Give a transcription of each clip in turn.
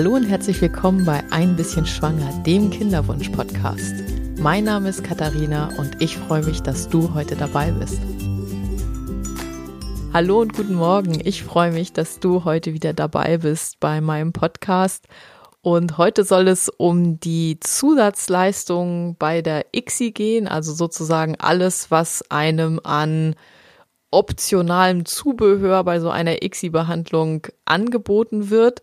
Hallo und herzlich willkommen bei Ein bisschen Schwanger, dem Kinderwunsch-Podcast. Mein Name ist Katharina und ich freue mich, dass du heute dabei bist. Hallo und guten Morgen. Ich freue mich, dass du heute wieder dabei bist bei meinem Podcast. Und heute soll es um die Zusatzleistungen bei der ICSI gehen, also sozusagen alles, was einem an optionalem Zubehör bei so einer ICSI-Behandlung angeboten wird.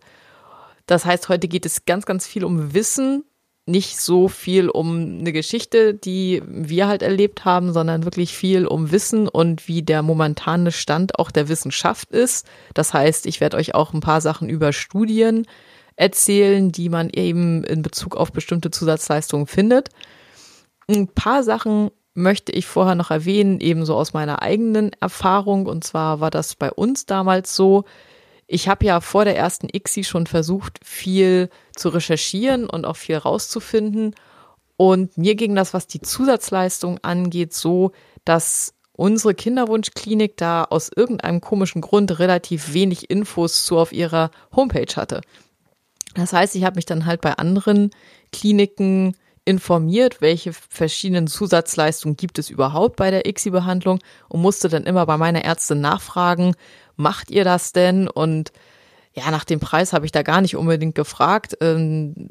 Das heißt, heute geht es ganz, ganz viel um Wissen, nicht so viel um eine Geschichte, die wir halt erlebt haben, sondern wirklich viel um Wissen und wie der momentane Stand auch der Wissenschaft ist. Das heißt, ich werde euch auch ein paar Sachen über Studien erzählen, die man eben in Bezug auf bestimmte Zusatzleistungen findet. Ein paar Sachen möchte ich vorher noch erwähnen, ebenso aus meiner eigenen Erfahrung. Und zwar war das bei uns damals so. Ich habe ja vor der ersten ICSI schon versucht, viel zu recherchieren und auch viel rauszufinden. Und mir ging das, was die Zusatzleistung angeht, so, dass unsere Kinderwunschklinik da aus irgendeinem komischen Grund relativ wenig Infos zu auf ihrer Homepage hatte. Das heißt, ich habe mich dann halt bei anderen Kliniken informiert, welche verschiedenen Zusatzleistungen gibt es überhaupt bei der ICSI-Behandlung und musste dann immer bei meiner Ärztin nachfragen, macht ihr das denn? Und ja, nach dem Preis habe ich da gar nicht unbedingt gefragt. Ähm,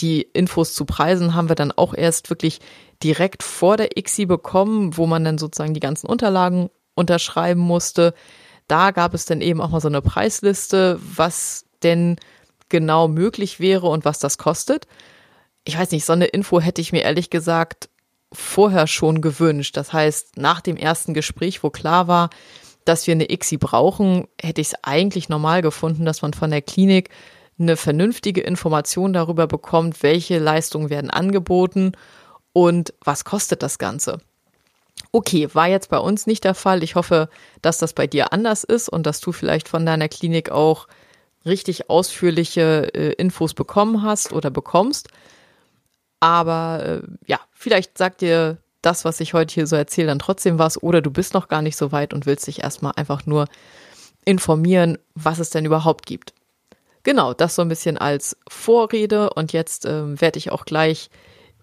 die Infos zu Preisen haben wir dann auch erst wirklich direkt vor der ICSI bekommen, wo man dann sozusagen die ganzen Unterlagen unterschreiben musste. Da gab es dann eben auch mal so eine Preisliste, was denn genau möglich wäre und was das kostet ich weiß nicht, so eine Info hätte ich mir ehrlich gesagt vorher schon gewünscht. Das heißt, nach dem ersten Gespräch, wo klar war, dass wir eine ICSI brauchen, hätte ich es eigentlich normal gefunden, dass man von der Klinik eine vernünftige Information darüber bekommt, welche Leistungen werden angeboten und was kostet das Ganze. Okay, war jetzt bei uns nicht der Fall. Ich hoffe, dass das bei dir anders ist und dass du vielleicht von deiner Klinik auch richtig ausführliche äh, Infos bekommen hast oder bekommst. Aber äh, ja, vielleicht sagt dir das, was ich heute hier so erzähle, dann trotzdem was oder du bist noch gar nicht so weit und willst dich erstmal einfach nur informieren, was es denn überhaupt gibt. Genau, das so ein bisschen als Vorrede und jetzt ähm, werde ich auch gleich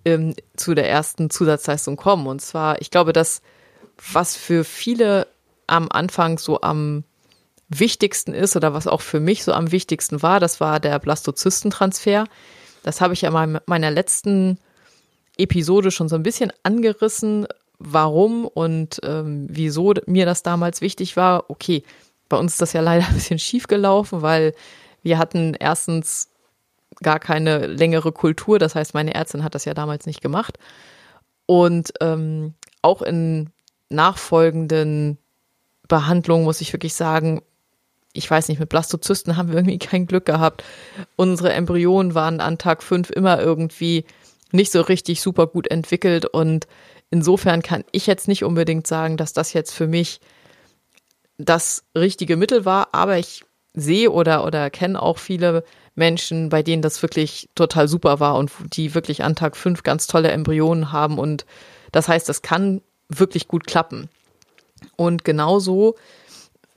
ähm, zu der ersten Zusatzleistung kommen. Und zwar, ich glaube, das, was für viele am Anfang so am wichtigsten ist oder was auch für mich so am wichtigsten war, das war der Blastozystentransfer. Das habe ich ja in meiner letzten Episode schon so ein bisschen angerissen, warum und ähm, wieso mir das damals wichtig war. Okay, bei uns ist das ja leider ein bisschen schief gelaufen, weil wir hatten erstens gar keine längere Kultur. Das heißt, meine Ärztin hat das ja damals nicht gemacht. Und ähm, auch in nachfolgenden Behandlungen muss ich wirklich sagen, ich weiß nicht, mit Blastozysten haben wir irgendwie kein Glück gehabt. Unsere Embryonen waren an Tag fünf immer irgendwie nicht so richtig super gut entwickelt und insofern kann ich jetzt nicht unbedingt sagen, dass das jetzt für mich das richtige Mittel war, aber ich sehe oder, oder kenne auch viele Menschen, bei denen das wirklich total super war und die wirklich an Tag fünf ganz tolle Embryonen haben und das heißt, das kann wirklich gut klappen. Und genauso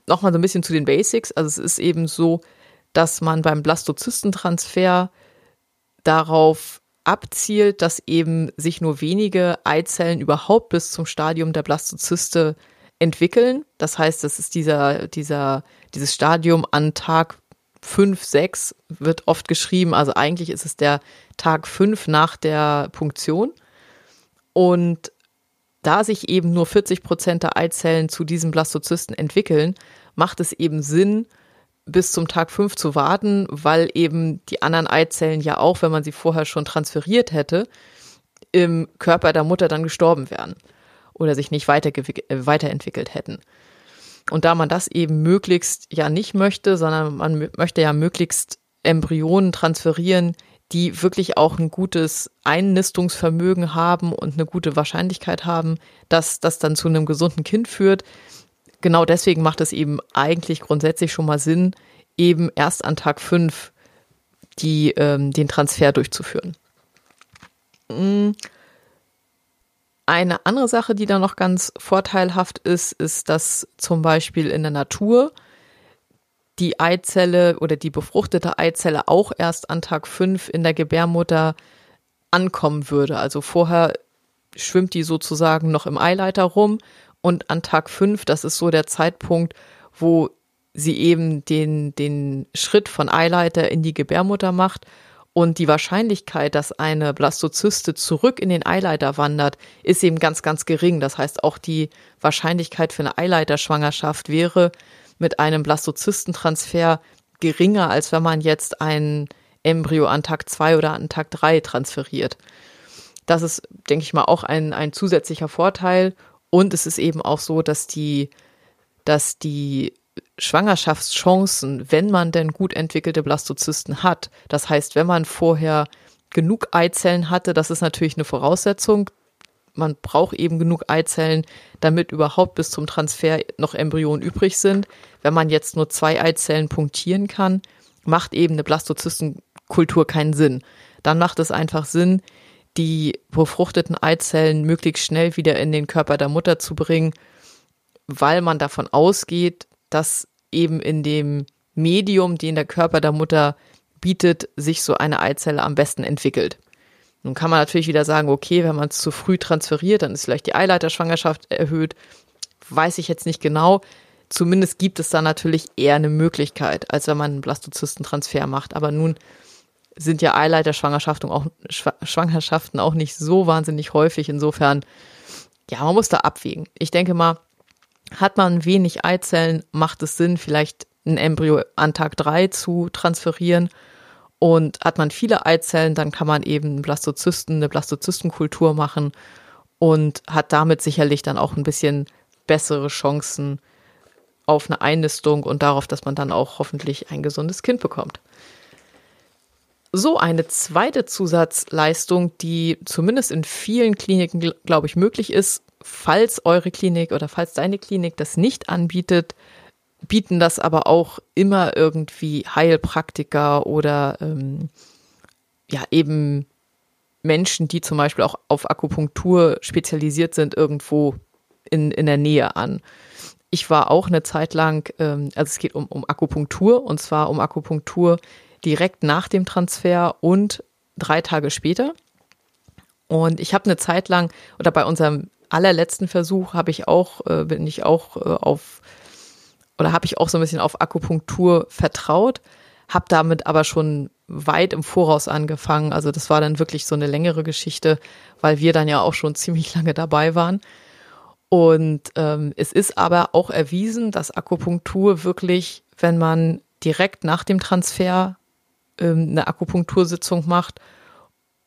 nochmal so ein bisschen zu den Basics. Also es ist eben so, dass man beim Blastozystentransfer darauf abzielt, dass eben sich nur wenige Eizellen überhaupt bis zum Stadium der Blastozyste entwickeln. Das heißt, das ist dieser, dieser, dieses Stadium an Tag 5, 6 wird oft geschrieben. Also eigentlich ist es der Tag 5 nach der Punktion. Und da sich eben nur 40 Prozent der Eizellen zu diesem Blastozysten entwickeln, macht es eben Sinn, bis zum Tag 5 zu warten, weil eben die anderen Eizellen ja auch, wenn man sie vorher schon transferiert hätte, im Körper der Mutter dann gestorben wären oder sich nicht äh, weiterentwickelt hätten. Und da man das eben möglichst ja nicht möchte, sondern man möchte ja möglichst Embryonen transferieren, die wirklich auch ein gutes Einnistungsvermögen haben und eine gute Wahrscheinlichkeit haben, dass das dann zu einem gesunden Kind führt. Genau deswegen macht es eben eigentlich grundsätzlich schon mal Sinn, eben erst an Tag 5 die, ähm, den Transfer durchzuführen. Mm. Eine andere Sache, die da noch ganz vorteilhaft ist, ist, dass zum Beispiel in der Natur die Eizelle oder die befruchtete Eizelle auch erst an Tag 5 in der Gebärmutter ankommen würde. Also vorher schwimmt die sozusagen noch im Eileiter rum und an Tag 5, das ist so der Zeitpunkt, wo sie eben den, den Schritt von Eileiter in die Gebärmutter macht und die Wahrscheinlichkeit, dass eine Blastozyste zurück in den Eileiter wandert, ist eben ganz, ganz gering. Das heißt, auch die Wahrscheinlichkeit für eine Eileiterschwangerschaft wäre mit einem Blastozystentransfer geringer, als wenn man jetzt ein Embryo an Tag zwei oder an Tag drei transferiert. Das ist, denke ich mal, auch ein, ein zusätzlicher Vorteil. Und es ist eben auch so, dass die, dass die Schwangerschaftschancen, wenn man denn gut entwickelte Blastozysten hat. Das heißt, wenn man vorher genug Eizellen hatte, das ist natürlich eine Voraussetzung. Man braucht eben genug Eizellen, damit überhaupt bis zum Transfer noch Embryonen übrig sind. Wenn man jetzt nur zwei Eizellen punktieren kann, macht eben eine Blastozystenkultur keinen Sinn. Dann macht es einfach Sinn, die befruchteten Eizellen möglichst schnell wieder in den Körper der Mutter zu bringen, weil man davon ausgeht, dass eben in dem Medium, den der Körper der Mutter bietet, sich so eine Eizelle am besten entwickelt. Nun kann man natürlich wieder sagen, okay, wenn man es zu früh transferiert, dann ist vielleicht die Eileiterschwangerschaft erhöht. Weiß ich jetzt nicht genau. Zumindest gibt es da natürlich eher eine Möglichkeit, als wenn man einen Blastozystentransfer macht. Aber nun sind ja Eileiterschwangerschaften auch, Schwangerschaften auch nicht so wahnsinnig häufig. Insofern, ja, man muss da abwägen. Ich denke mal, hat man wenig Eizellen, macht es Sinn, vielleicht ein Embryo an Tag drei zu transferieren. Und hat man viele Eizellen, dann kann man eben Blastozysten, eine Blastozystenkultur machen und hat damit sicherlich dann auch ein bisschen bessere Chancen auf eine Einnistung und darauf, dass man dann auch hoffentlich ein gesundes Kind bekommt. So eine zweite Zusatzleistung, die zumindest in vielen Kliniken, glaube ich, möglich ist, falls eure Klinik oder falls deine Klinik das nicht anbietet, bieten das aber auch immer irgendwie Heilpraktiker oder ähm, ja eben Menschen, die zum Beispiel auch auf Akupunktur spezialisiert sind, irgendwo in, in der Nähe an. Ich war auch eine Zeit lang, ähm, also es geht um, um Akupunktur und zwar um Akupunktur direkt nach dem Transfer und drei Tage später. Und ich habe eine Zeit lang, oder bei unserem allerletzten Versuch habe ich auch, äh, bin ich auch äh, auf, oder habe ich auch so ein bisschen auf Akupunktur vertraut, habe damit aber schon weit im Voraus angefangen. Also das war dann wirklich so eine längere Geschichte, weil wir dann ja auch schon ziemlich lange dabei waren. Und ähm, es ist aber auch erwiesen, dass Akupunktur wirklich, wenn man direkt nach dem Transfer ähm, eine Akupunktursitzung macht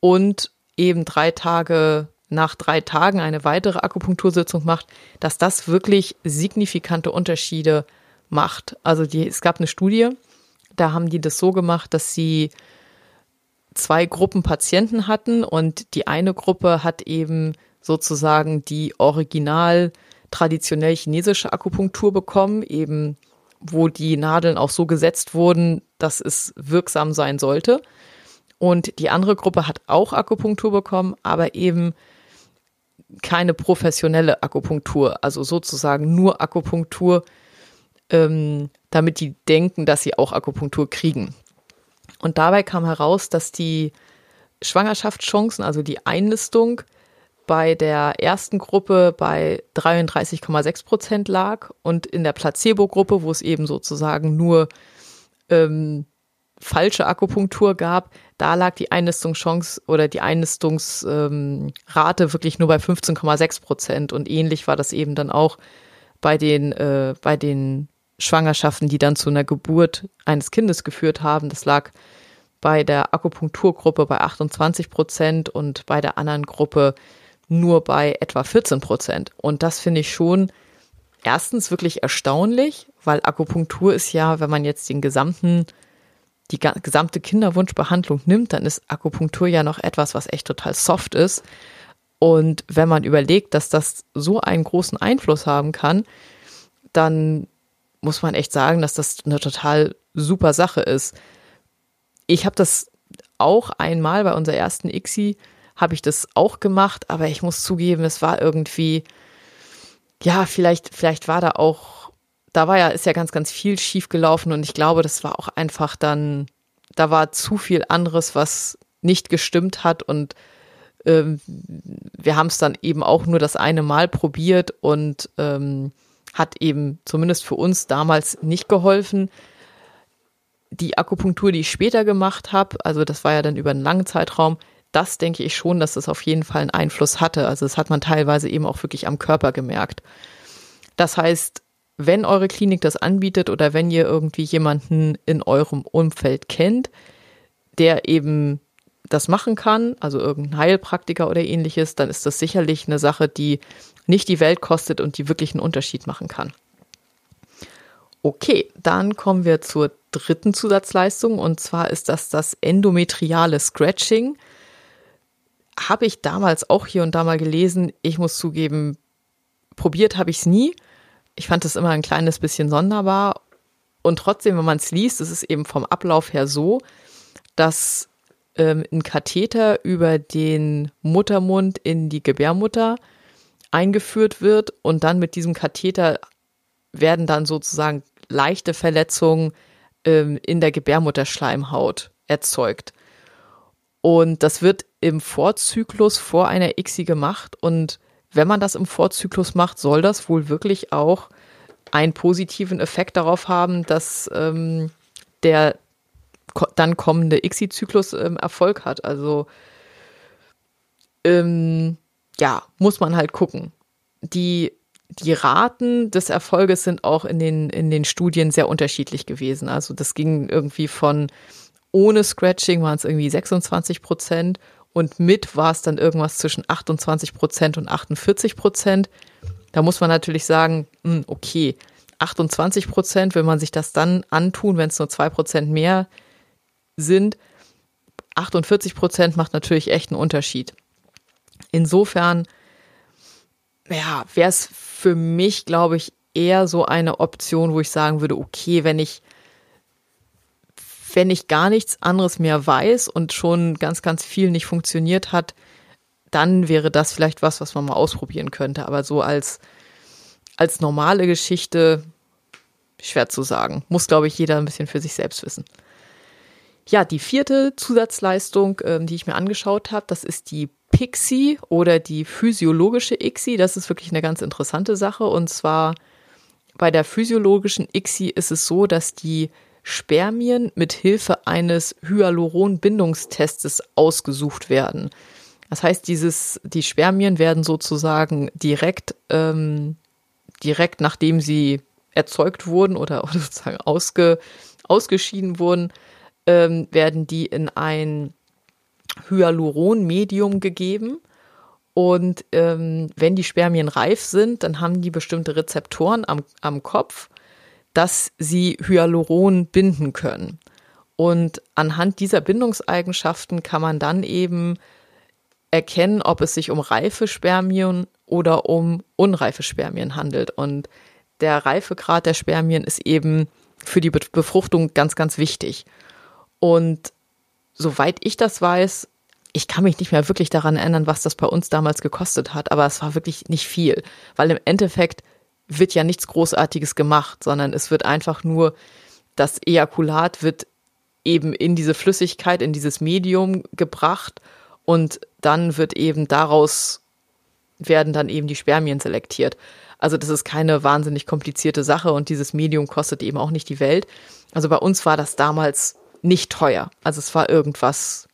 und eben drei Tage nach drei Tagen eine weitere Akupunktursitzung macht, dass das wirklich signifikante Unterschiede macht. Also die, es gab eine Studie, da haben die das so gemacht, dass sie zwei Gruppen Patienten hatten und die eine Gruppe hat eben sozusagen die original traditionell chinesische Akupunktur bekommen, eben wo die Nadeln auch so gesetzt wurden, dass es wirksam sein sollte. Und die andere Gruppe hat auch Akupunktur bekommen, aber eben keine professionelle Akupunktur, also sozusagen nur Akupunktur, ähm, damit die denken, dass sie auch Akupunktur kriegen. Und dabei kam heraus, dass die Schwangerschaftschancen, also die Einlistung, bei der ersten Gruppe bei 33,6 Prozent lag und in der Placebo-Gruppe, wo es eben sozusagen nur ähm, falsche Akupunktur gab, da lag die Einnistungschance oder die Einnistungsrate ähm, wirklich nur bei 15,6 Prozent. Und ähnlich war das eben dann auch bei den, äh, bei den Schwangerschaften, die dann zu einer Geburt eines Kindes geführt haben. Das lag bei der Akupunkturgruppe bei 28 Prozent und bei der anderen Gruppe nur bei etwa 14 Prozent. Und das finde ich schon erstens wirklich erstaunlich, weil Akupunktur ist ja, wenn man jetzt den gesamten die gesamte Kinderwunschbehandlung nimmt, dann ist Akupunktur ja noch etwas, was echt total soft ist. Und wenn man überlegt, dass das so einen großen Einfluss haben kann, dann muss man echt sagen, dass das eine total super Sache ist. Ich habe das auch einmal bei unserer ersten ICSI habe ich das auch gemacht, aber ich muss zugeben, es war irgendwie, ja, vielleicht, vielleicht war da auch da war ja, ist ja ganz, ganz viel schief gelaufen und ich glaube, das war auch einfach dann, da war zu viel anderes, was nicht gestimmt hat und ähm, wir haben es dann eben auch nur das eine Mal probiert und ähm, hat eben zumindest für uns damals nicht geholfen. Die Akupunktur, die ich später gemacht habe, also das war ja dann über einen langen Zeitraum, das denke ich schon, dass es auf jeden Fall einen Einfluss hatte. Also das hat man teilweise eben auch wirklich am Körper gemerkt. Das heißt, wenn eure Klinik das anbietet oder wenn ihr irgendwie jemanden in eurem Umfeld kennt, der eben das machen kann, also irgendein Heilpraktiker oder ähnliches, dann ist das sicherlich eine Sache, die nicht die Welt kostet und die wirklich einen Unterschied machen kann. Okay, dann kommen wir zur dritten Zusatzleistung und zwar ist das das endometriale Scratching. Habe ich damals auch hier und da mal gelesen. Ich muss zugeben, probiert habe ich es nie. Ich fand es immer ein kleines bisschen sonderbar. Und trotzdem, wenn man es liest, ist es eben vom Ablauf her so, dass ähm, ein Katheter über den Muttermund in die Gebärmutter eingeführt wird und dann mit diesem Katheter werden dann sozusagen leichte Verletzungen ähm, in der Gebärmutterschleimhaut erzeugt. Und das wird im Vorzyklus vor einer ICSI gemacht und wenn man das im Vorzyklus macht, soll das wohl wirklich auch einen positiven Effekt darauf haben, dass ähm, der dann kommende ICSI-Zyklus ähm, Erfolg hat. Also ähm, ja, muss man halt gucken. Die, die Raten des Erfolges sind auch in den, in den Studien sehr unterschiedlich gewesen. Also das ging irgendwie von ohne Scratching waren es irgendwie 26 Prozent und mit war es dann irgendwas zwischen 28 Prozent und 48 Prozent. Da muss man natürlich sagen, hm, okay, 28 Prozent, will man sich das dann antun, wenn es nur zwei Prozent mehr sind, 48 Prozent macht natürlich echt einen Unterschied. Insofern, ja, wäre es für mich, glaube ich, eher so eine Option, wo ich sagen würde, okay, wenn ich, wenn ich gar nichts anderes mehr weiß und schon ganz, ganz viel nicht funktioniert hat, dann wäre das vielleicht was, was man mal ausprobieren könnte. Aber so als, als normale Geschichte, schwer zu sagen. Muss, glaube ich, jeder ein bisschen für sich selbst wissen. Ja, die vierte Zusatzleistung, ähm, die ich mir angeschaut habe, das ist die Pixie oder die physiologische ICSI. Das ist wirklich eine ganz interessante Sache. Und zwar bei der physiologischen ICSI ist es so, dass die Spermien mit Hilfe eines Hyaluron-Bindungstestes ausgesucht werden. Das heißt, dieses, die Spermien werden sozusagen direkt, ähm, direkt nachdem sie erzeugt wurden oder, oder sozusagen ausge, ausgeschieden wurden, ähm, werden die in ein Hyaluron-Medium gegeben. Und ähm, wenn die Spermien reif sind, dann haben die bestimmte Rezeptoren am, am Kopf, dass sie Hyaluron binden können. Und anhand dieser Bindungseigenschaften kann man dann eben erkennen, ob es sich um reife Spermien oder um unreife Spermien handelt. Und der Reifegrad der Spermien ist eben für die Befruchtung ganz, ganz wichtig. Und soweit ich das weiß, ich kann mich nicht mehr wirklich daran erinnern, was das bei uns damals gekostet hat, aber es war wirklich nicht viel, weil im Endeffekt wird ja nichts Großartiges gemacht, sondern es wird einfach nur, das Ejakulat wird eben in diese Flüssigkeit, in dieses Medium gebracht und dann wird eben daraus werden dann eben die Spermien selektiert. Also das ist keine wahnsinnig komplizierte Sache und dieses Medium kostet eben auch nicht die Welt. Also bei uns war das damals nicht teuer. Also es war irgendwas,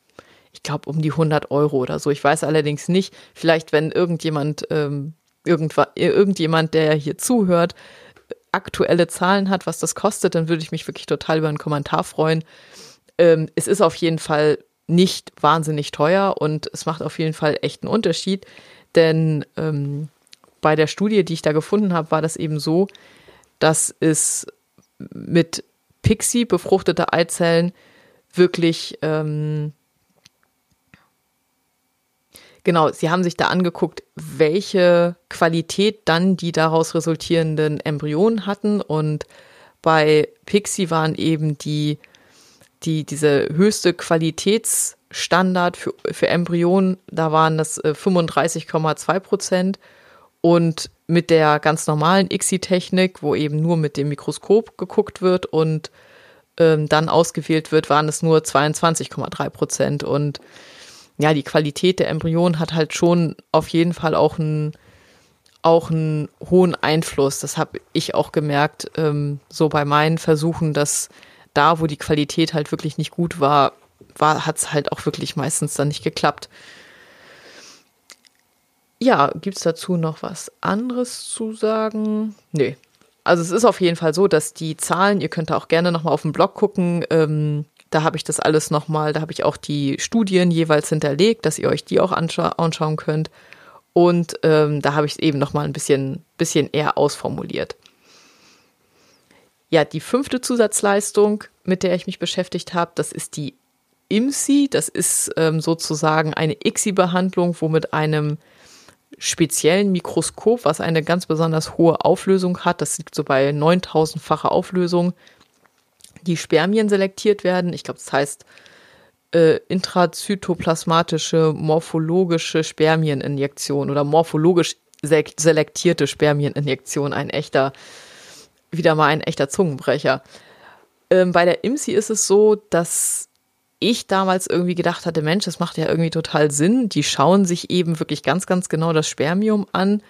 ich glaube um die 100 Euro oder so. Ich weiß allerdings nicht, vielleicht wenn irgendjemand, ähm, irgendjemand, der hier zuhört, aktuelle Zahlen hat, was das kostet, dann würde ich mich wirklich total über einen Kommentar freuen. Ähm, es ist auf jeden Fall nicht wahnsinnig teuer und es macht auf jeden Fall echt einen Unterschied, denn ähm, bei der Studie, die ich da gefunden habe, war das eben so, dass es mit Pixie befruchtete Eizellen wirklich ähm, genau, sie haben sich da angeguckt, welche Qualität dann die daraus resultierenden Embryonen hatten. Und bei Pixie waren eben die, die diese höchste Qualitätsstandard für, für Embryonen, da waren das 35,2 äh, Prozent. Und mit der ganz normalen ICSI-Technik, wo eben nur mit dem Mikroskop geguckt wird und ähm, dann ausgewählt wird, waren es nur 22,3 Prozent. Und ja, die Qualität der Embryonen hat halt schon auf jeden Fall auch einen, auch einen hohen Einfluss. Das habe ich auch gemerkt, ähm, so bei meinen Versuchen, dass da, wo die Qualität halt wirklich nicht gut war, war hat es halt auch wirklich meistens dann nicht geklappt. Ja, gibt es dazu noch was anderes zu sagen? Nee. Also es ist auf jeden Fall so, dass die Zahlen, ihr könnt da auch gerne nochmal auf dem Blog gucken, ähm, da habe ich das alles nochmal, da habe ich auch die Studien jeweils hinterlegt, dass ihr euch die auch anscha anschauen könnt. Und ähm, da habe ich es eben nochmal ein bisschen, bisschen eher ausformuliert. Ja, die fünfte Zusatzleistung, mit der ich mich beschäftigt habe, das ist die IMSI. Das ist ähm, sozusagen eine ICSI-Behandlung, wo mit einem speziellen Mikroskop, was eine ganz besonders hohe Auflösung hat, das liegt so bei 9000-facher Auflösung, die Spermien selektiert werden. Ich glaube, das heißt äh, intrazytoplasmatische morphologische Spermieninjektion oder morphologisch selektierte Spermieninjektion. Ein echter, wieder mal ein echter Zungenbrecher. Ähm, bei der IMSI ist es so, dass ich damals irgendwie gedacht hatte, Mensch, das macht ja irgendwie total Sinn. Die schauen sich eben wirklich ganz, ganz genau das Spermium an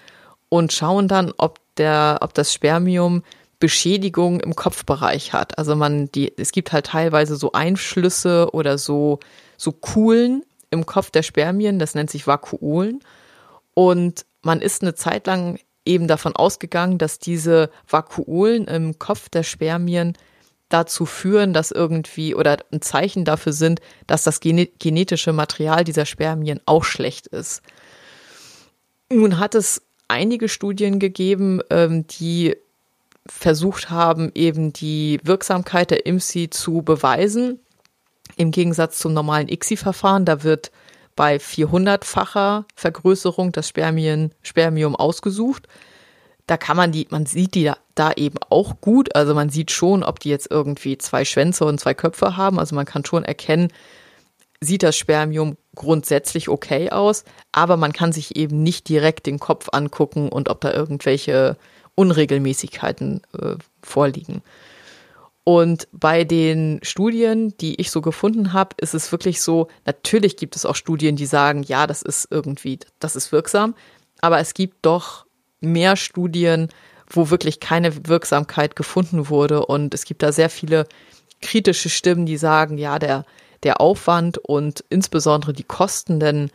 und schauen dann, ob der, ob das Spermium Beschädigung im Kopfbereich hat. Also man, die, es gibt halt teilweise so Einschlüsse oder so, so Kuhlen im Kopf der Spermien, das nennt sich Vakuolen. Und man ist eine Zeit lang eben davon ausgegangen, dass diese Vakuolen im Kopf der Spermien dazu führen, dass irgendwie oder ein Zeichen dafür sind, dass das genetische Material dieser Spermien auch schlecht ist. Nun hat es einige Studien gegeben, ähm, die versucht haben, eben die Wirksamkeit der IMSI zu beweisen. Im Gegensatz zum normalen ICSI-Verfahren, da wird bei 400-facher Vergrößerung das Spermien, Spermium ausgesucht da kann man die, man sieht die da, da, eben auch gut. Also man sieht schon, ob die jetzt irgendwie zwei Schwänze und zwei Köpfe haben. Also man kann schon erkennen, sieht das Spermium grundsätzlich okay aus, aber man kann sich eben nicht direkt den Kopf angucken und ob da irgendwelche Unregelmäßigkeiten äh, vorliegen. Und bei den Studien, die ich so gefunden habe, ist es wirklich so, natürlich gibt es auch Studien, die sagen, ja, das ist irgendwie, das ist wirksam, aber es gibt doch mehr Studien, wo wirklich keine Wirksamkeit gefunden wurde. Und es gibt da sehr viele kritische Stimmen, die sagen, ja, der, der Aufwand und insbesondere die Kosten, denn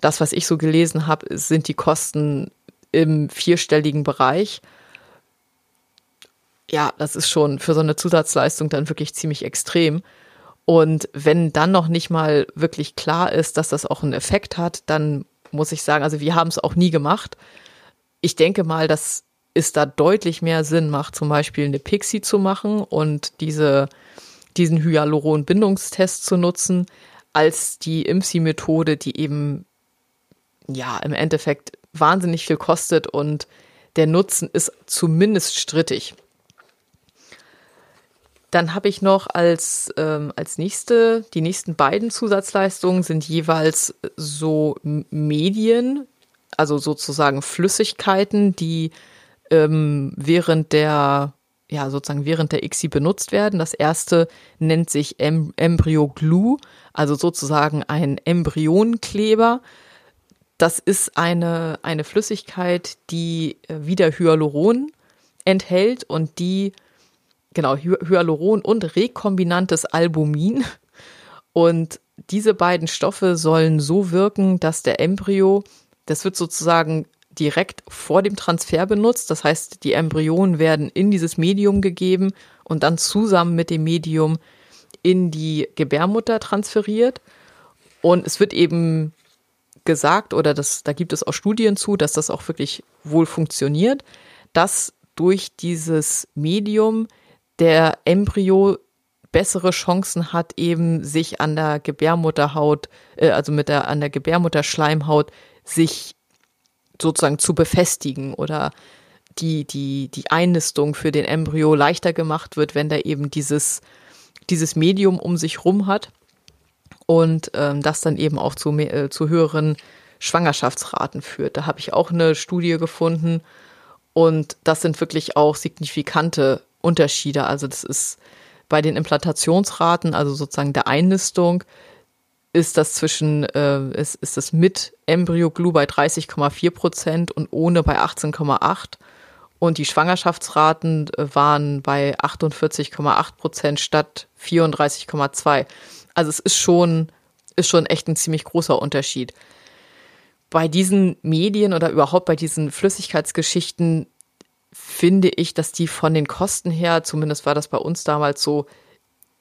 das, was ich so gelesen habe, sind die Kosten im vierstelligen Bereich. Ja, das ist schon für so eine Zusatzleistung dann wirklich ziemlich extrem. Und wenn dann noch nicht mal wirklich klar ist, dass das auch einen Effekt hat, dann muss ich sagen, also wir haben es auch nie gemacht ich denke mal, dass es da deutlich mehr Sinn macht, zum Beispiel eine Pixie zu machen und diese, diesen Hyaluron-Bindungstest zu nutzen, als die IMSI-Methode, die eben ja im Endeffekt wahnsinnig viel kostet und der Nutzen ist zumindest strittig. Dann habe ich noch als, ähm, als nächste, die nächsten beiden Zusatzleistungen sind jeweils so Medien, also sozusagen Flüssigkeiten, die ähm, während der ja, sozusagen während der ICSI benutzt werden. Das erste nennt sich em Embryo Glue, also sozusagen ein Embryonkleber. Das ist eine, eine Flüssigkeit, die äh, wieder Hyaluron enthält und die, genau, Hyaluron und rekombinantes Albumin. Und diese beiden Stoffe sollen so wirken, dass der Embryo das wird sozusagen direkt vor dem Transfer benutzt. Das heißt, die Embryonen werden in dieses Medium gegeben und dann zusammen mit dem Medium in die Gebärmutter transferiert. Und es wird eben gesagt, oder das, da gibt es auch Studien zu, dass das auch wirklich wohl funktioniert, dass durch dieses Medium der Embryo bessere Chancen hat, eben sich an der Gebärmutterhaut, äh, also mit der an der Gebärmutterschleimhaut sich sozusagen zu befestigen oder die, die, die Einnistung für den Embryo leichter gemacht wird, wenn der eben dieses, dieses Medium um sich rum hat und ähm, das dann eben auch zu, äh, zu höheren Schwangerschaftsraten führt. Da habe ich auch eine Studie gefunden und das sind wirklich auch signifikante Unterschiede. Also das ist bei den Implantationsraten, also sozusagen der Einnistung, ist das zwischen, äh, ist, ist das mit Embryo-Glue bei 30,4 Prozent und ohne bei 18,8. Und die Schwangerschaftsraten äh, waren bei 48,8 Prozent statt 34,2. Also es ist schon, ist schon echt ein ziemlich großer Unterschied. Bei diesen Medien oder überhaupt bei diesen Flüssigkeitsgeschichten finde ich, dass die von den Kosten her, zumindest war das bei uns damals so,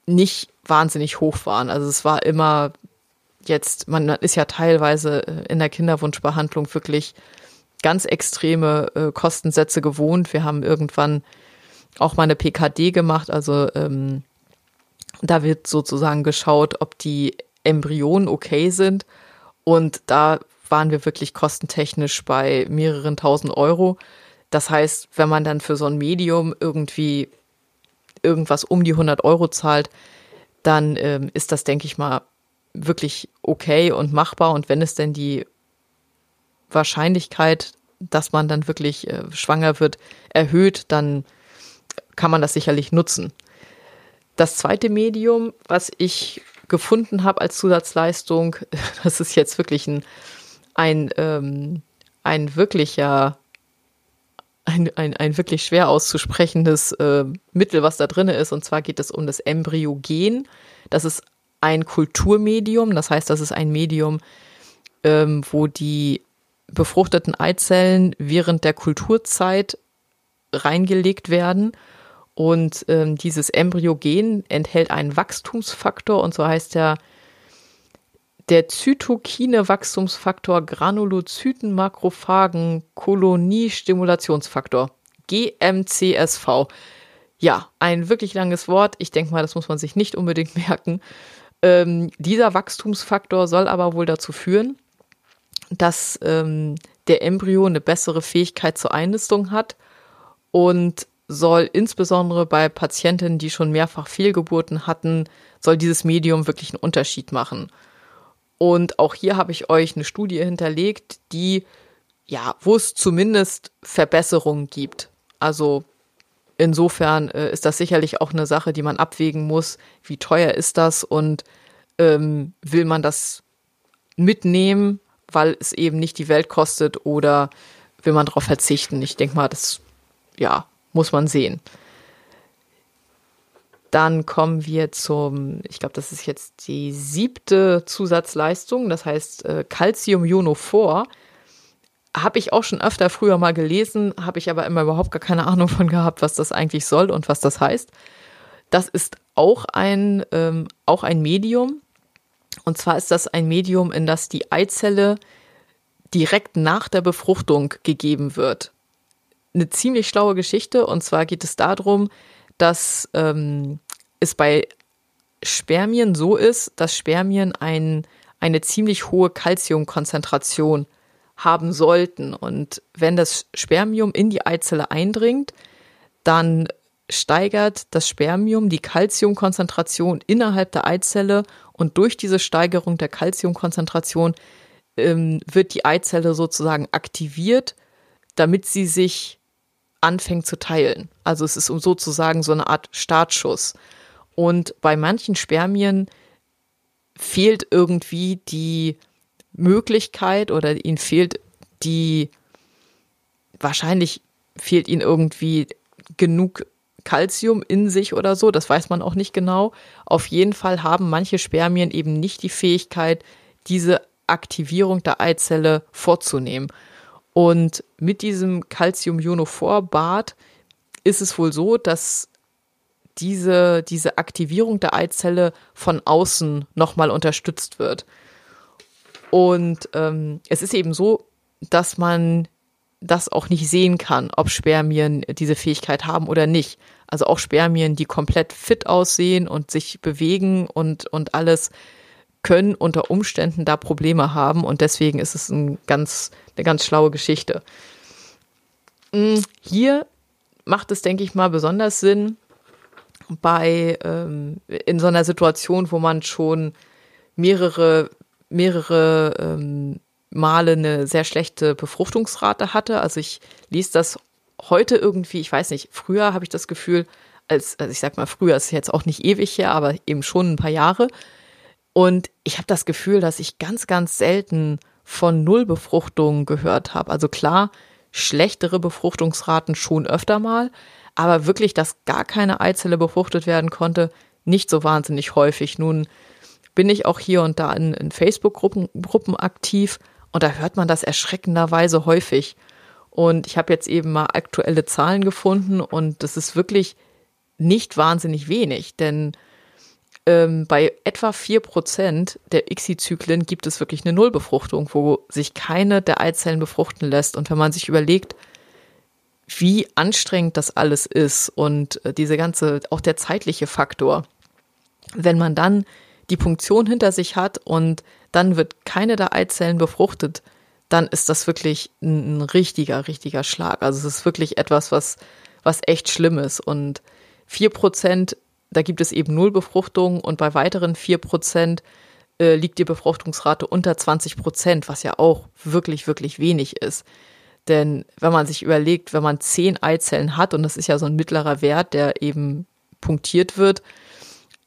nicht wahnsinnig hoch waren. Also es war immer jetzt, man ist ja teilweise äh, in der Kinderwunschbehandlung wirklich ganz extreme äh, Kostensätze gewohnt. Wir haben irgendwann auch mal eine PKD gemacht, also ähm, da wird sozusagen geschaut, ob die Embryonen okay sind. Und da waren wir wirklich kostentechnisch bei mehreren tausend Euro. Das heißt, wenn man dann für so ein Medium irgendwie irgendwas um die 100 Euro zahlt, dann ähm, ist das, denke ich mal, wirklich okay und machbar. Und wenn es denn die Wahrscheinlichkeit, dass man dann wirklich äh, schwanger wird, erhöht, dann kann man das sicherlich nutzen. Das zweite Medium, was ich gefunden habe als Zusatzleistung, das ist jetzt wirklich ein, ein, ähm, ein wirklicher, ein, ein, ein wirklich schwer auszusprechendes äh, Mittel, was da drin ist. Und zwar geht es um das Embryogen. Das ist ein Kulturmedium, das heißt, das ist ein Medium, ähm, wo die befruchteten Eizellen während der Kulturzeit reingelegt werden. Und ähm, dieses Embryogen enthält einen Wachstumsfaktor und so heißt der der Zytokine-Wachstumsfaktor Granulozyten-Makrophagen-Kolonie-Stimulationsfaktor. GMCSV. Ja, ein wirklich langes Wort. Ich denke mal, das muss man sich nicht unbedingt merken. Ähm, dieser Wachstumsfaktor soll aber wohl dazu führen, dass ähm, der Embryo eine bessere Fähigkeit zur Einnistung hat und soll insbesondere bei Patientinnen, die schon mehrfach Fehlgeburten hatten, soll dieses Medium wirklich einen Unterschied machen. Und auch hier habe ich euch eine Studie hinterlegt, die, ja, wo es zumindest Verbesserungen gibt. Also insofern äh, ist das sicherlich auch eine Sache, die man abwägen muss. Wie teuer ist das und ähm, will man das mitnehmen, weil es eben nicht die Welt kostet oder will man darauf verzichten? Ich denke mal, das ja, muss man sehen. Dann kommen wir zum, ich glaube, das ist jetzt die siebte Zusatzleistung, das heißt äh, Calcium Ionophor. Habe ich auch schon öfter früher mal gelesen, habe ich aber immer überhaupt gar keine Ahnung von gehabt, was das eigentlich soll und was das heißt. Das ist auch ein, ähm, auch ein Medium. Und zwar ist das ein Medium, in das die Eizelle direkt nach der Befruchtung gegeben wird. Eine ziemlich schlaue Geschichte. Und zwar geht es darum, dass ähm, es bei Spermien so ist, dass Spermien ein, eine ziemlich hohe Calciumkonzentration haben sollten. Und wenn das Spermium in die Eizelle eindringt, dann steigert das Spermium die Calciumkonzentration innerhalb der Eizelle und durch diese Steigerung der Calciumkonzentration ähm, wird die Eizelle sozusagen aktiviert, damit sie sich anfängt zu teilen. Also es ist sozusagen so eine Art Startschuss. Und bei manchen Spermien fehlt irgendwie die Möglichkeit oder ihnen fehlt die, wahrscheinlich fehlt ihnen irgendwie genug Calcium in sich oder so, das weiß man auch nicht genau. Auf jeden Fall haben manche Spermien eben nicht die Fähigkeit, diese Aktivierung der Eizelle vorzunehmen. Und mit diesem Calcium-Ionophor-Bad ist es wohl so, dass diese, diese Aktivierung der Eizelle von außen nochmal unterstützt wird. Und ähm, es ist eben so, dass man das auch nicht sehen kann, ob Spermien diese Fähigkeit haben oder nicht. Also auch Spermien, die komplett fit aussehen und sich bewegen und, und alles, können unter Umständen da Probleme haben und deswegen ist es ein ganz, eine ganz schlaue Geschichte. Mm, hier macht es, denke ich mal, besonders Sinn bei ähm, in so einer Situation, wo man schon mehrere, mehrere ähm, Male eine sehr schlechte Befruchtungsrate hatte. Also ich ließ das heute irgendwie, ich weiß nicht, früher habe ich das Gefühl, als, also ich sag mal, früher ist jetzt auch nicht ewig her, aber eben schon ein paar Jahre. Und ich habe das Gefühl, dass ich ganz, ganz selten von Nullbefruchtungen gehört habe. Also klar, schlechtere Befruchtungsraten schon öfter mal, aber wirklich, dass gar keine Eizelle befruchtet werden konnte, nicht so wahnsinnig häufig. Nun bin ich auch hier und da in, in Facebook-Gruppen Gruppen aktiv und da hört man das erschreckenderweise häufig. Und ich habe jetzt eben mal aktuelle Zahlen gefunden und das ist wirklich nicht wahnsinnig wenig, denn ähm, bei etwa vier Prozent der ICSI-Zyklen gibt es wirklich eine Nullbefruchtung, wo sich keine der Eizellen befruchten lässt. Und wenn man sich überlegt, wie anstrengend das alles ist und äh, diese ganze, auch der zeitliche Faktor, wenn man dann die Punktion hinter sich hat und dann wird keine der Eizellen befruchtet, dann ist das wirklich ein, richtiger, richtiger Schlag. Also es ist wirklich etwas, was, was echt schlimm ist. Und vier Prozent, da gibt es eben null Befruchtung und bei weiteren vier Prozent äh, liegt die Befruchtungsrate unter 20 Prozent, was ja auch wirklich, wirklich wenig ist. Denn wenn man sich überlegt, wenn man zehn Eizellen hat, und das ist ja so ein mittlerer Wert, der eben punktiert wird,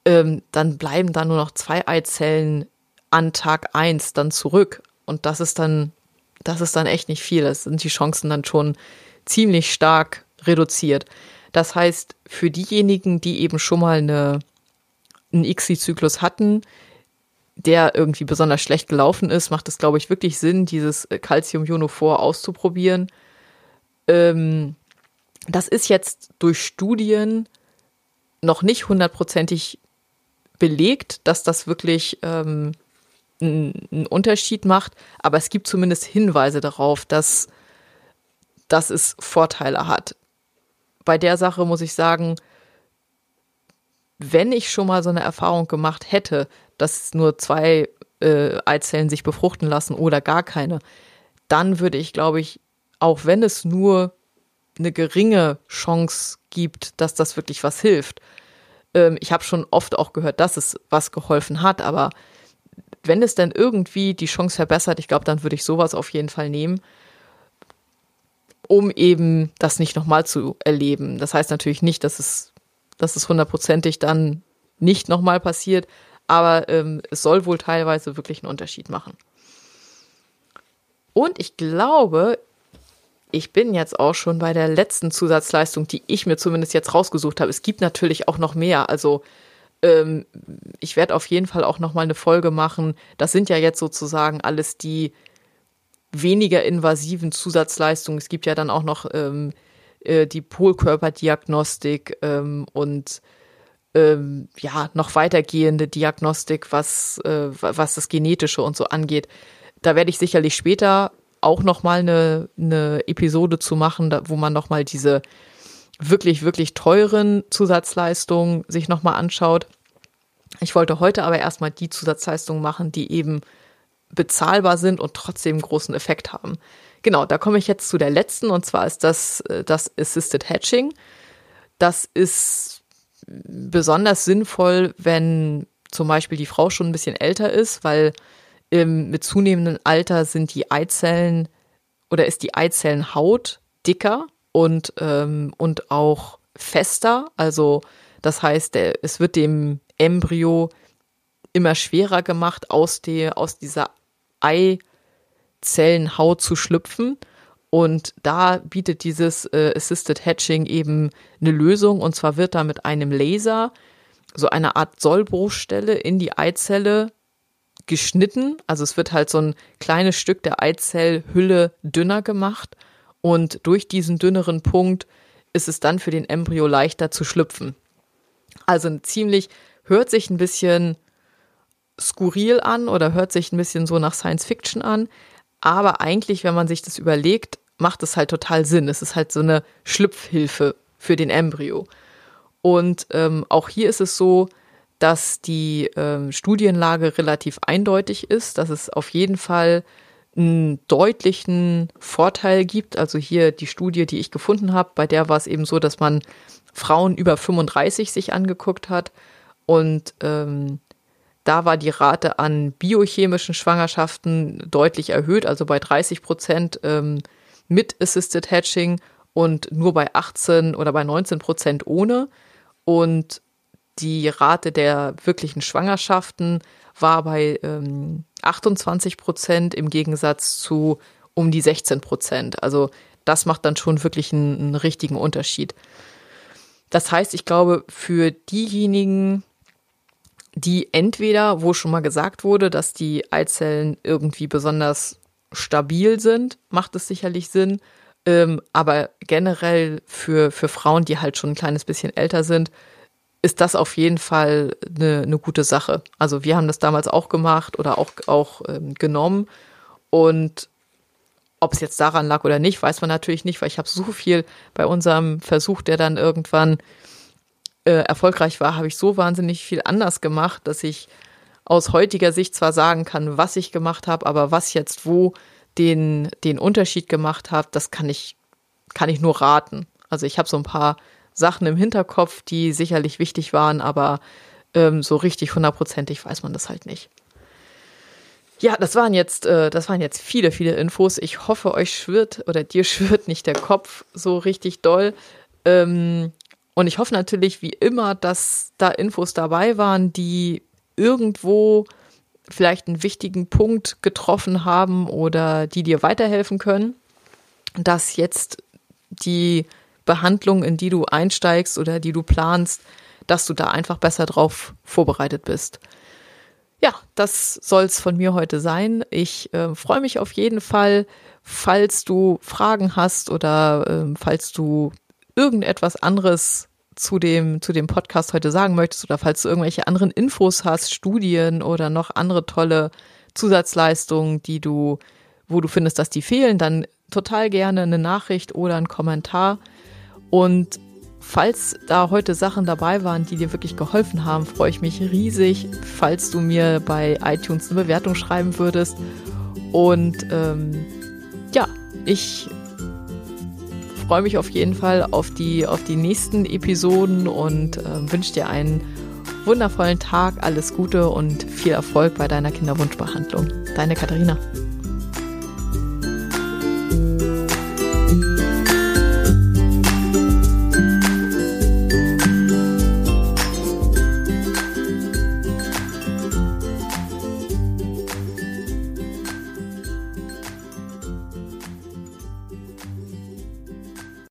ähm, dann bleiben da nur noch zwei Eizellen an Tag eins dann zurück. Und das ist dann, das ist dann echt nicht viel. Das sind die Chancen dann schon ziemlich stark reduziert. Das heißt, für diejenigen, die eben schon mal eine, einen ICSI-Zyklus hatten, der irgendwie besonders schlecht gelaufen ist, macht es, glaube ich, wirklich Sinn, dieses Calcium-Ionophor auszuprobieren. Ähm, das ist jetzt durch Studien noch nicht hundertprozentig belegt, dass das wirklich ähm, einen Unterschied macht, aber es gibt zumindest Hinweise darauf, dass, dass es Vorteile hat. Bei der Sache muss ich sagen, wenn ich schon mal so eine Erfahrung gemacht hätte, dass nur zwei äh, Eizellen sich befruchten lassen oder gar keine, dann würde ich, glaube ich, auch wenn es nur eine geringe Chance gibt, dass das wirklich was hilft, ähm, ich habe schon oft auch gehört, dass es was geholfen hat, aber wenn es dann irgendwie die Chance verbessert, ich glaube, dann würde ich sowas auf jeden Fall nehmen, um eben das nicht nochmal zu erleben. Das heißt natürlich nicht, dass es, dass es hundertprozentig dann nicht nochmal passiert, aber ähm, es soll wohl teilweise wirklich einen Unterschied machen. Und ich glaube, ich bin jetzt auch schon bei der letzten Zusatzleistung, die ich mir zumindest jetzt rausgesucht habe. Es gibt natürlich auch noch mehr. Also ähm, ich werde auf jeden Fall auch noch mal eine Folge machen. Das sind ja jetzt sozusagen alles die weniger invasiven Zusatzleistungen. Es gibt ja dann auch noch ähm, äh, die Polkörperdiagnostik ähm, und ähm, ja noch weitergehende Diagnostik, was äh, was das Genetische und so angeht. Da werde ich sicherlich später auch noch mal eine, eine Episode zu machen, da, wo man noch mal diese wirklich wirklich teuren Zusatzleistungen sich noch mal anschaut. Ich wollte heute aber erstmal die Zusatzleistungen machen, die eben bezahlbar sind und trotzdem großen Effekt haben. Genau, da komme ich jetzt zu der letzten und zwar ist das äh, das Assisted Hatching. Das ist besonders sinnvoll, wenn zum Beispiel die Frau schon ein bisschen älter ist, weil ähm, mit zunehmendem Alter sind die Eizellen oder ist die Eizellenhaut dicker und, ähm, und auch fester. Also das heißt, es wird dem Embryo immer schwerer gemacht, aus, der, aus dieser Eizellenhaut zu schlüpfen. Und da bietet dieses äh, Assisted Hatching eben eine Lösung. Und zwar wird da mit einem Laser so eine Art Sollbruchstelle in die Eizelle geschnitten. Also es wird halt so ein kleines Stück der Eizellhülle dünner gemacht. Und durch diesen dünneren Punkt ist es dann für den Embryo leichter zu schlüpfen. Also ziemlich, hört sich ein bisschen skurril an oder hört sich ein bisschen so nach Science Fiction an. Aber eigentlich, wenn man sich das überlegt, macht es halt total Sinn. Es ist halt so eine Schlüpfhilfe für den Embryo. Und ähm, auch hier ist es so, dass die ähm, Studienlage relativ eindeutig ist, dass es auf jeden Fall einen deutlichen Vorteil gibt. Also hier die Studie, die ich gefunden habe, bei der war es eben so, dass man Frauen über 35 sich angeguckt hat und ähm, Da war die Rate an biochemischen Schwangerschaften deutlich erhöht, also bei 30 Prozent ähm, mit Assisted Hatching und nur bei 18 oder bei 19 Prozent ohne. Und die Rate der wirklichen Schwangerschaften war bei ähm, 28 Prozent im Gegensatz zu um die 16 Prozent. Also das macht dann schon wirklich einen, einen richtigen Unterschied. Das heißt, ich glaube, für diejenigen, die entweder, wo schon mal gesagt wurde, dass die Eizellen irgendwie besonders stabil sind, macht es sicherlich Sinn. Ähm, aber generell für, für Frauen, die halt schon ein kleines bisschen älter sind, ist das auf jeden Fall eine, eine gute Sache. Also wir haben das damals auch gemacht oder auch, auch ähm, genommen. Und ob es jetzt daran lag oder nicht, weiß man natürlich nicht, weil ich habe so viel bei unserem Versuch, der dann irgendwann äh, erfolgreich war, habe ich so wahnsinnig viel anders gemacht, dass ich aus heutiger Sicht zwar sagen kann, was ich gemacht habe, aber was jetzt wo den, den Unterschied gemacht hat, das kann ich, kann ich nur raten. Also ich habe so ein paar Sachen im Hinterkopf, die sicherlich wichtig waren, aber ähm, so richtig hundertprozentig weiß man das halt nicht. Ja, das waren jetzt, äh, das waren jetzt viele, viele Infos. Ich hoffe, euch schwirrt oder dir schwirrt nicht der Kopf so richtig doll. Ähm, und ich hoffe natürlich wie immer, dass da Infos dabei waren, die irgendwo vielleicht einen wichtigen Punkt getroffen haben oder die dir weiterhelfen können, dass jetzt die Behandlung, in die du einsteigst oder die du planst, dass du da einfach besser drauf vorbereitet bist. Ja, das soll's von mir heute sein. Ich äh, freue mich auf jeden Fall, falls du Fragen hast oder äh, falls du irgendetwas anderes zu dem, zu dem Podcast heute sagen möchtest oder falls du irgendwelche anderen Infos hast, Studien oder noch andere tolle Zusatzleistungen, die du, wo du findest, dass die fehlen, dann total gerne eine Nachricht oder einen Kommentar. Und falls da heute Sachen dabei waren, die dir wirklich geholfen haben, freue ich mich riesig, falls du mir bei iTunes eine Bewertung schreiben würdest. Und ähm, ja, ich freue mich auf jeden Fall auf die, auf die nächsten Episoden und äh, wünsche dir einen wundervollen Tag, alles Gute und viel Erfolg bei deiner Kinderwunschbehandlung. Deine Katharina.